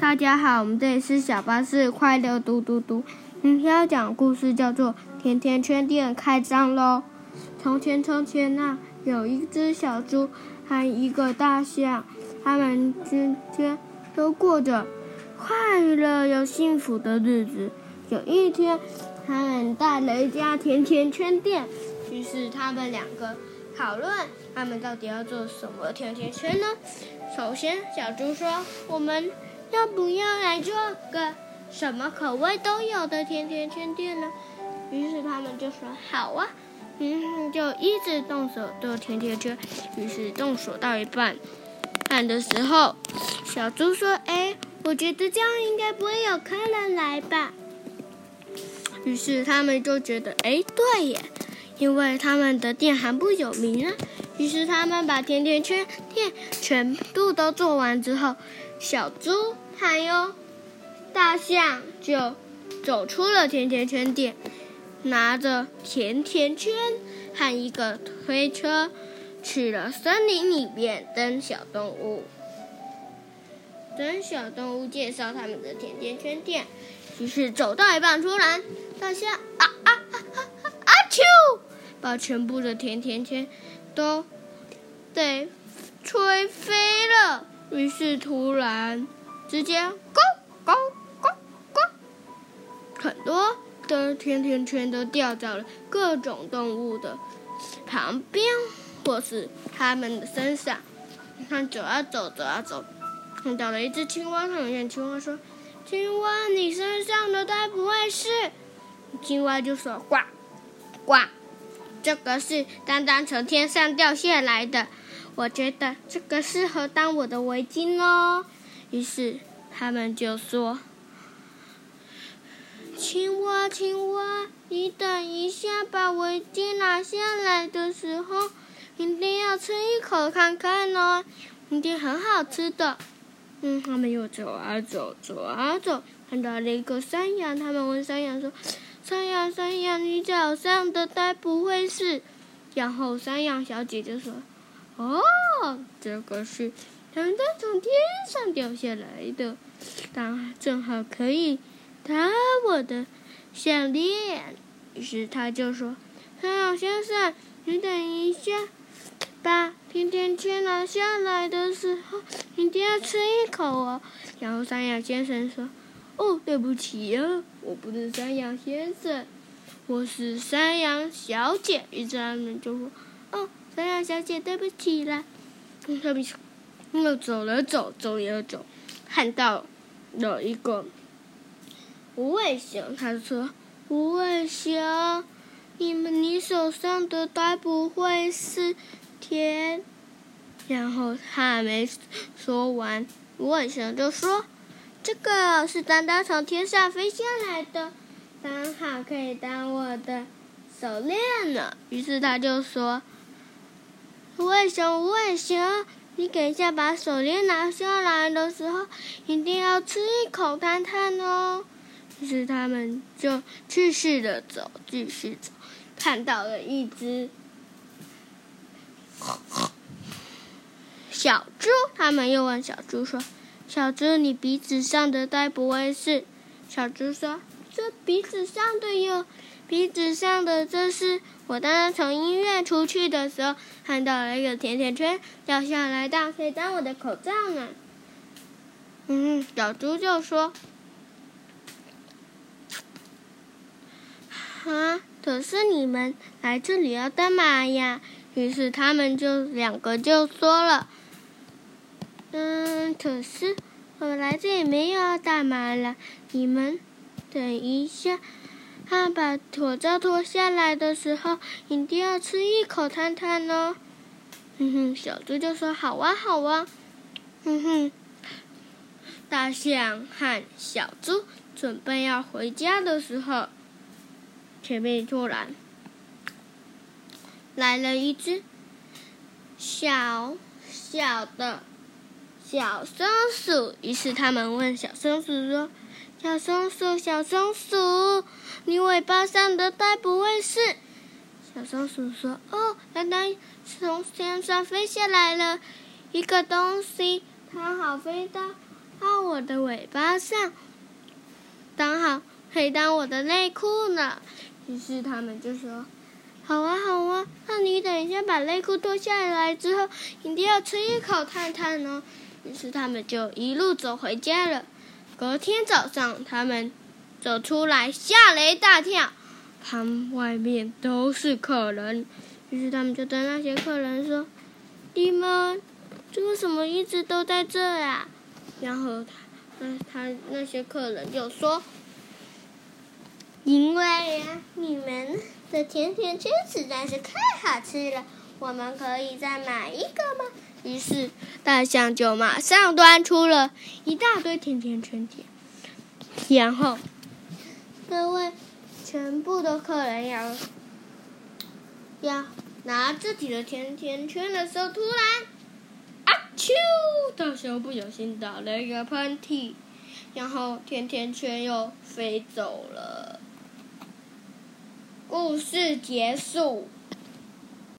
大家好，我们这里是小巴士快乐嘟嘟嘟。今天要讲故事叫做《甜甜圈店开张喽》。从前，从前那有一只小猪和一个大象，他们之间都过着快乐又幸福的日子。有一天，他们带了一家甜甜圈店，于是他们两个讨论，他们到底要做什么甜甜圈呢？首先，小猪说：“我们要不要来做个什么口味都有的甜甜圈店呢？”于是他们就说：“好啊。”嗯，就一直动手做甜甜圈。于是动手到一半，半的时候，小猪说：“哎，我觉得这样应该不会有客人来吧。”于是他们就觉得：“哎，对耶，因为他们的店还不有名啊。”于是他们把甜甜圈店全部都做完之后，小猪还有大象就走出了甜甜圈店，拿着甜甜圈和一个推车，去了森林里面等小动物。等小动物介绍他们的甜甜圈店，于是走到一半，突然大象啊啊啊啊啊！啾，把全部的甜甜圈。都被吹飞了，于是突然之间，咕咕咕咕，很多的甜甜圈都掉到了各种动物的旁边，或是他们的身上。你看，走啊走，走啊走，看到了一只青蛙，看见青蛙说：“青蛙，你身上的该不会是？”青蛙就说：“呱呱。”这个是刚刚从天上掉下来的，我觉得这个适合当我的围巾哦。于是他们就说：“青蛙，青蛙，你等一下，把围巾拿下来的时候，一定要吃一口看看哦，一定很好吃的。”嗯，他们又走啊走，走啊走，看到了一个山羊，他们问山羊说。山羊，山羊，你脚上的该不会是？然后山羊小姐就说：“哦，这个是刚刚从天上掉下来的，当正好可以当我的项链。”于是他就说：“山羊先生，你等一下，把甜甜圈拿下来的时候，一定要吃一口哦。”然后山羊先生说。哦，对不起呀，我不是山羊先生，我是山羊小姐。于是他们就说：“哦，山羊小姐，对不起啦。”他们又走了走，走了走，看到了一个无尾熊。他说：“无尾熊，你们你手上的该不会是甜？”然后他还没说完，无尾熊就说。这个是刚刚从天上飞下来的，刚好可以当我的手链呢。于是他就说：“无尾熊，无尾熊，你等一下把手链拿下来的时候，一定要吃一口看看哦。”于是他们就继续的走，继续走，看到了一只小猪。他们又问小猪说。小猪，你鼻子上的该不会是？小猪说：“这鼻子上的哟，鼻子上的这是我刚刚从医院出去的时候看到了一个甜甜圈掉下来的，可以当我的口罩呢。”嗯，小猪就说：“啊，可是你们来这里要干嘛呀？”于是他们就两个就说了。嗯，可是我来这里没有大麻了。你们等一下，他把口罩脱下来的时候，一定要吃一口看看哦。哼哼，小猪就说：“好啊，好啊。”哼哼，大象和小猪准备要回家的时候，前面突然来了一只小小的。小松鼠，于是他们问小松鼠说：“小松鼠，小松鼠，你尾巴上的该不会是？”小松鼠说：“哦，原来从天上飞下来了一个东西，它好飞到到我的尾巴上，刚好可以当我的内裤呢。于是他们就说：“好啊，好啊，那你等一下把内裤脱下来之后，一定要吃一口看看哦。”于是他们就一路走回家了。隔天早上，他们走出来，吓了一大跳，旁外面都是客人。于是他们就对那些客人说：“你们这为什么一直都在这呀？”然后他，他那些客人就说。因为呀，你们的甜甜圈实在是太好吃了，我们可以再买一个吗？于是大象就马上端出了一大堆甜甜圈，然后各位全部的客人要要拿自己的甜甜圈的时候，突然啊啾！大象不小心打了一个喷嚏，然后甜甜圈又飞走了。故事结束。